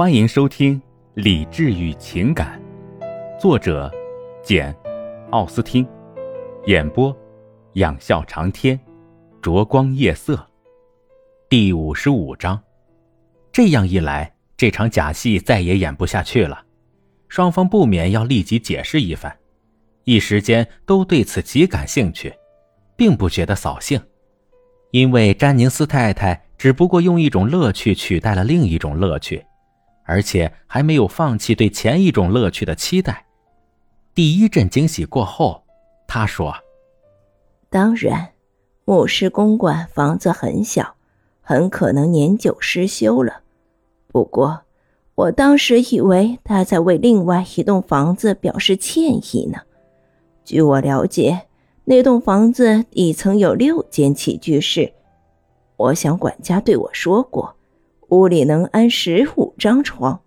欢迎收听《理智与情感》，作者简·奥斯汀，演播仰笑长天，灼光夜色，第五十五章。这样一来，这场假戏再也演不下去了，双方不免要立即解释一番，一时间都对此极感兴趣，并不觉得扫兴，因为詹宁斯太太只不过用一种乐趣取代了另一种乐趣。而且还没有放弃对前一种乐趣的期待。第一阵惊喜过后，他说：“当然，牧师公馆房子很小，很可能年久失修了。不过，我当时以为他在为另外一栋房子表示歉意呢。据我了解，那栋房子底层有六间起居室。我想管家对我说过。”屋里能安十五张床，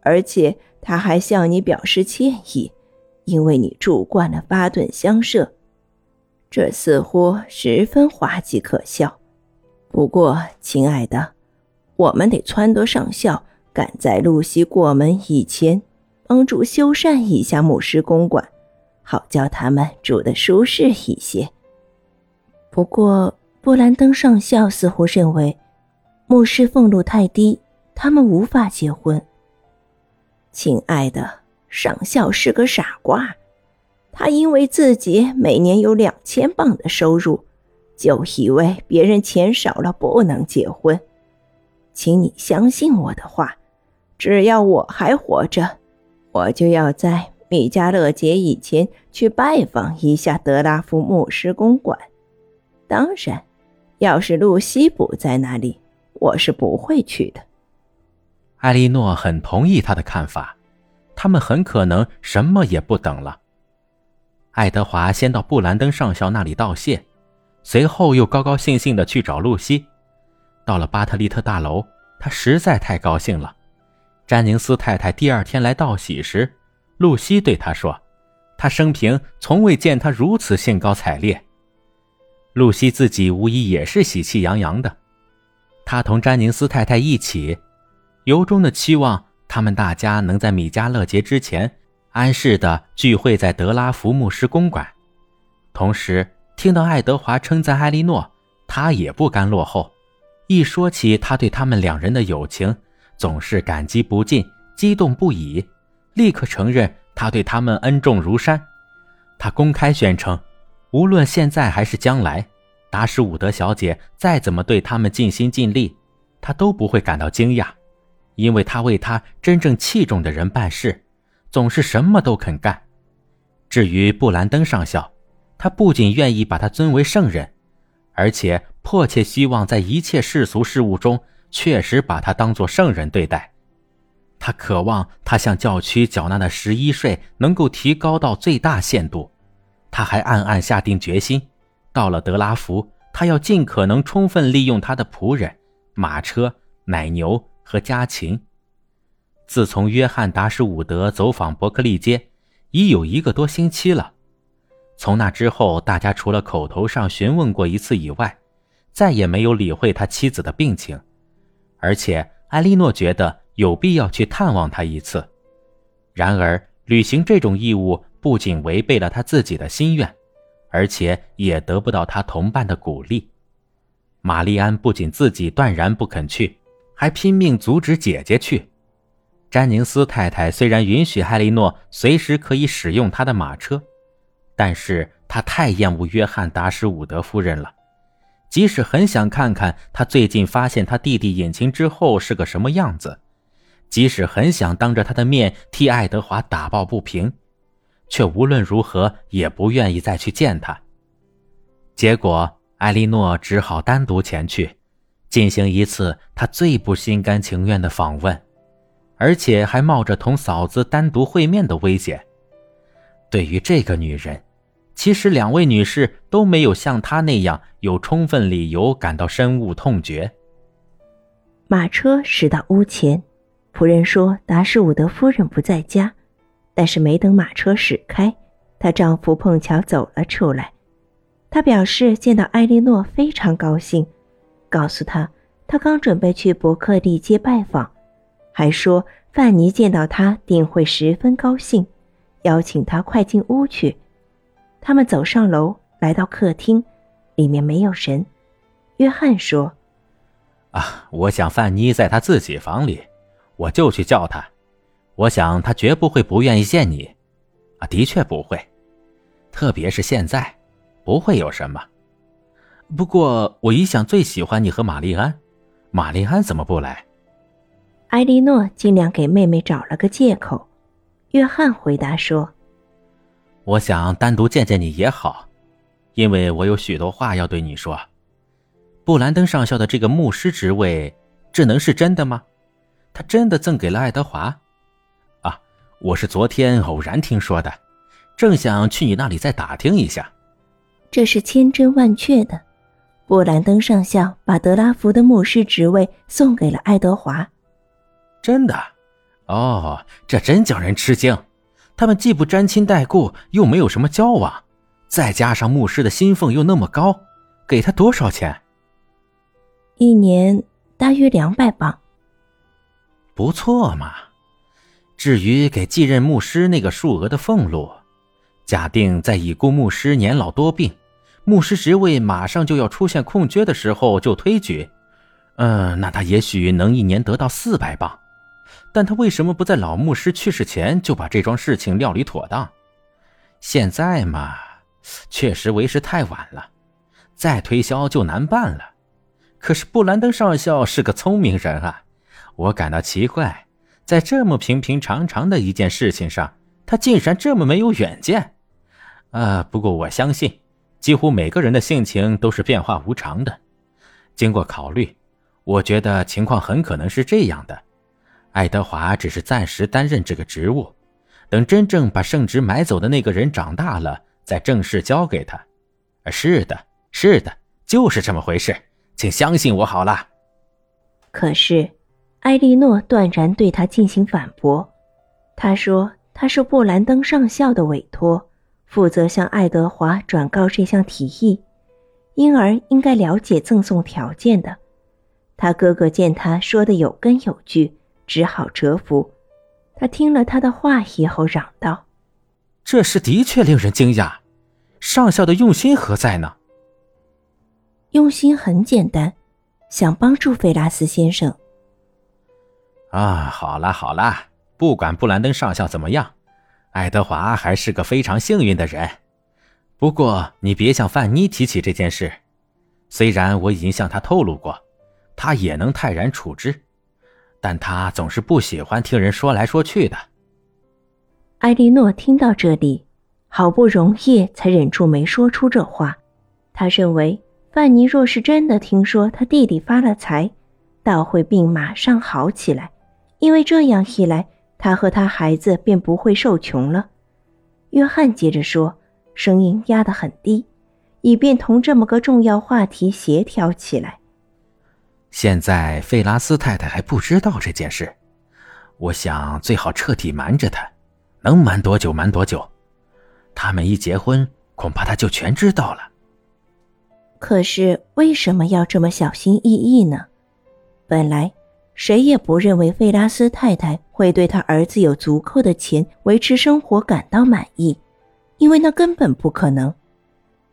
而且他还向你表示歉意，因为你住惯了巴顿乡舍，这似乎十分滑稽可笑。不过，亲爱的，我们得撺掇上校赶在露西过门以前，帮助修缮一下牧师公馆，好叫他们住得舒适一些。不过，布兰登上校似乎认为。牧师俸禄太低，他们无法结婚。亲爱的上校是个傻瓜，他因为自己每年有两千磅的收入，就以为别人钱少了不能结婚。请你相信我的话，只要我还活着，我就要在米迦勒节以前去拜访一下德拉夫牧师公馆。当然，要是露西不在那里。我是不会去的。艾莉诺很同意他的看法，他们很可能什么也不等了。爱德华先到布兰登上校那里道谢，随后又高高兴兴的去找露西。到了巴特利特大楼，他实在太高兴了。詹宁斯太太第二天来道喜时，露西对他说：“他生平从未见他如此兴高采烈。”露西自己无疑也是喜气洋洋的。他同詹宁斯太太一起，由衷的期望他们大家能在米迦勒节之前安适的聚会在德拉福牧师公馆。同时，听到爱德华称赞艾莉诺，他也不甘落后。一说起他对他们两人的友情，总是感激不尽，激动不已，立刻承认他对他们恩重如山。他公开宣称，无论现在还是将来。达什伍德小姐再怎么对他们尽心尽力，他都不会感到惊讶，因为他为他真正器重的人办事，总是什么都肯干。至于布兰登上校，他不仅愿意把他尊为圣人，而且迫切希望在一切世俗事务中确实把他当作圣人对待。他渴望他向教区缴纳的十一税能够提高到最大限度。他还暗暗下定决心。到了德拉福，他要尽可能充分利用他的仆人、马车、奶牛和家禽。自从约翰·达什伍德走访伯克利街，已有一个多星期了。从那之后，大家除了口头上询问过一次以外，再也没有理会他妻子的病情。而且，艾莉诺觉得有必要去探望他一次。然而，履行这种义务不仅违背了他自己的心愿。而且也得不到他同伴的鼓励。玛丽安不仅自己断然不肯去，还拼命阻止姐姐去。詹宁斯太太虽然允许海莉诺随时可以使用他的马车，但是她太厌恶约翰·达什伍德夫人了。即使很想看看他最近发现他弟弟隐情之后是个什么样子，即使很想当着他的面替爱德华打抱不平。却无论如何也不愿意再去见他。结果，艾莉诺只好单独前去，进行一次她最不心甘情愿的访问，而且还冒着同嫂子单独会面的危险。对于这个女人，其实两位女士都没有像她那样有充分理由感到深恶痛绝。马车驶到屋前，仆人说：“达什伍德夫人不在家。”但是没等马车驶开，她丈夫碰巧走了出来。他表示见到艾莉诺非常高兴，告诉她他刚准备去伯克利街拜访，还说范尼见到他定会十分高兴，邀请他快进屋去。他们走上楼，来到客厅，里面没有人。约翰说：“啊，我想范妮在他自己房里，我就去叫他。我想他绝不会不愿意见你，啊，的确不会，特别是现在，不会有什么。不过我一向最喜欢你和玛丽安，玛丽安怎么不来？”埃莉诺尽量给妹妹找了个借口。约翰回答说：“我想单独见见你也好，因为我有许多话要对你说。”布兰登上校的这个牧师职位，这能是真的吗？他真的赠给了爱德华？啊，我是昨天偶然听说的，正想去你那里再打听一下。这是千真万确的，布兰登上校把德拉福的牧师职位送给了爱德华。真的？哦，这真叫人吃惊。他们既不沾亲带故，又没有什么交往，再加上牧师的薪俸又那么高，给他多少钱？一年大约两百磅，不错嘛。至于给继任牧师那个数额的俸禄，假定在已故牧师年老多病，牧师职位马上就要出现空缺的时候就推举，嗯，那他也许能一年得到四百磅。但他为什么不在老牧师去世前就把这桩事情料理妥当？现在嘛，确实为时太晚了，再推销就难办了。可是布兰登上校是个聪明人啊，我感到奇怪，在这么平平常常的一件事情上，他竟然这么没有远见。啊，不过我相信，几乎每个人的性情都是变化无常的。经过考虑，我觉得情况很可能是这样的：爱德华只是暂时担任这个职务，等真正把圣职买走的那个人长大了，再正式交给他。是的，是的，就是这么回事。请相信我好了。可是，埃莉诺断然对他进行反驳。他说：“他受布兰登上校的委托，负责向爱德华转告这项提议，因而应该了解赠送条件的。他哥哥见他说的有根有据，只好折服。他听了他的话以后，嚷道：‘这事的确令人惊讶，上校的用心何在呢？’”用心很简单，想帮助费拉斯先生。啊，好啦好啦，不管布兰登上校怎么样，爱德华还是个非常幸运的人。不过你别向范妮提起这件事，虽然我已经向他透露过，他也能泰然处之，但他总是不喜欢听人说来说去的。艾莉诺听到这里，好不容易才忍住没说出这话。他认为。范尼若是真的听说他弟弟发了财，倒会病马上好起来，因为这样一来，他和他孩子便不会受穷了。约翰接着说，声音压得很低，以便同这么个重要话题协调起来。现在费拉斯太太还不知道这件事，我想最好彻底瞒着她，能瞒多久瞒多久。他们一结婚，恐怕她就全知道了。可是为什么要这么小心翼翼呢？本来谁也不认为费拉斯太太会对他儿子有足够的钱维持生活感到满意，因为那根本不可能。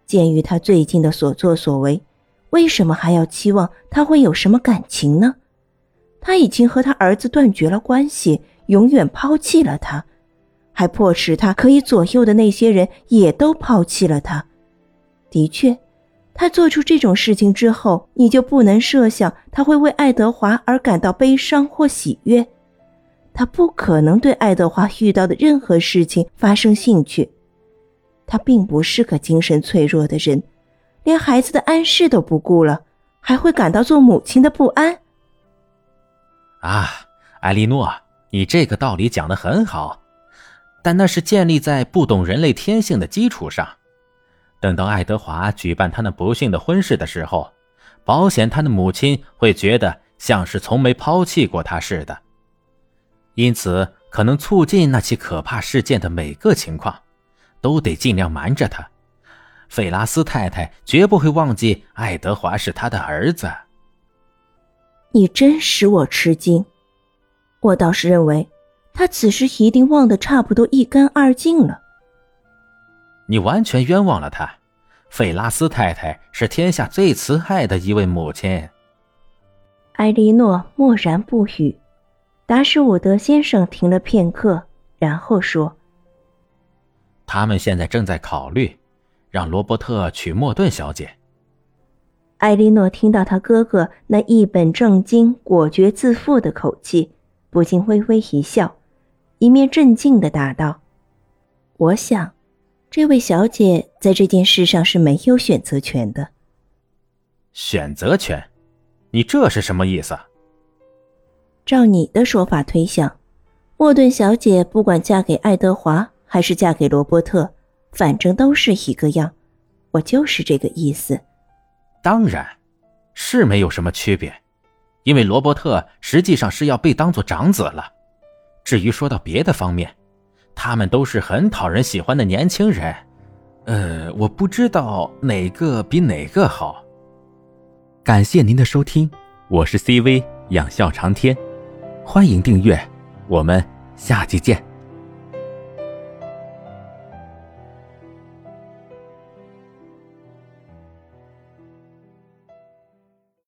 鉴于他最近的所作所为，为什么还要期望他会有什么感情呢？他已经和他儿子断绝了关系，永远抛弃了他，还迫使他可以左右的那些人也都抛弃了他。的确。他做出这种事情之后，你就不能设想他会为爱德华而感到悲伤或喜悦。他不可能对爱德华遇到的任何事情发生兴趣。他并不是个精神脆弱的人，连孩子的安适都不顾了，还会感到做母亲的不安。啊，艾莉诺，你这个道理讲得很好，但那是建立在不懂人类天性的基础上。等到爱德华举办他那不幸的婚事的时候，保险他的母亲会觉得像是从没抛弃过他似的。因此，可能促进那起可怕事件的每个情况，都得尽量瞒着他。费拉斯太太绝不会忘记爱德华是他的儿子。你真使我吃惊，我倒是认为，他此时一定忘得差不多一干二净了。你完全冤枉了他。费拉斯太太是天下最慈爱的一位母亲。埃莉诺默然不语。达什伍德先生停了片刻，然后说：“他们现在正在考虑，让罗伯特娶莫顿小姐。”埃莉诺听到他哥哥那一本正经、果决自负的口气，不禁微微一笑，一面镇静的答道：“我想，这位小姐在这件事上是没有选择权的。”选择权？你这是什么意思？照你的说法推想，莫顿小姐不管嫁给爱德华还是嫁给罗伯特，反正都是一个样。我就是这个意思。当然，是没有什么区别，因为罗伯特实际上是要被当做长子了。至于说到别的方面，他们都是很讨人喜欢的年轻人。呃，我不知道哪个比哪个好。感谢您的收听，我是 CV 养笑长天，欢迎订阅，我们下期见。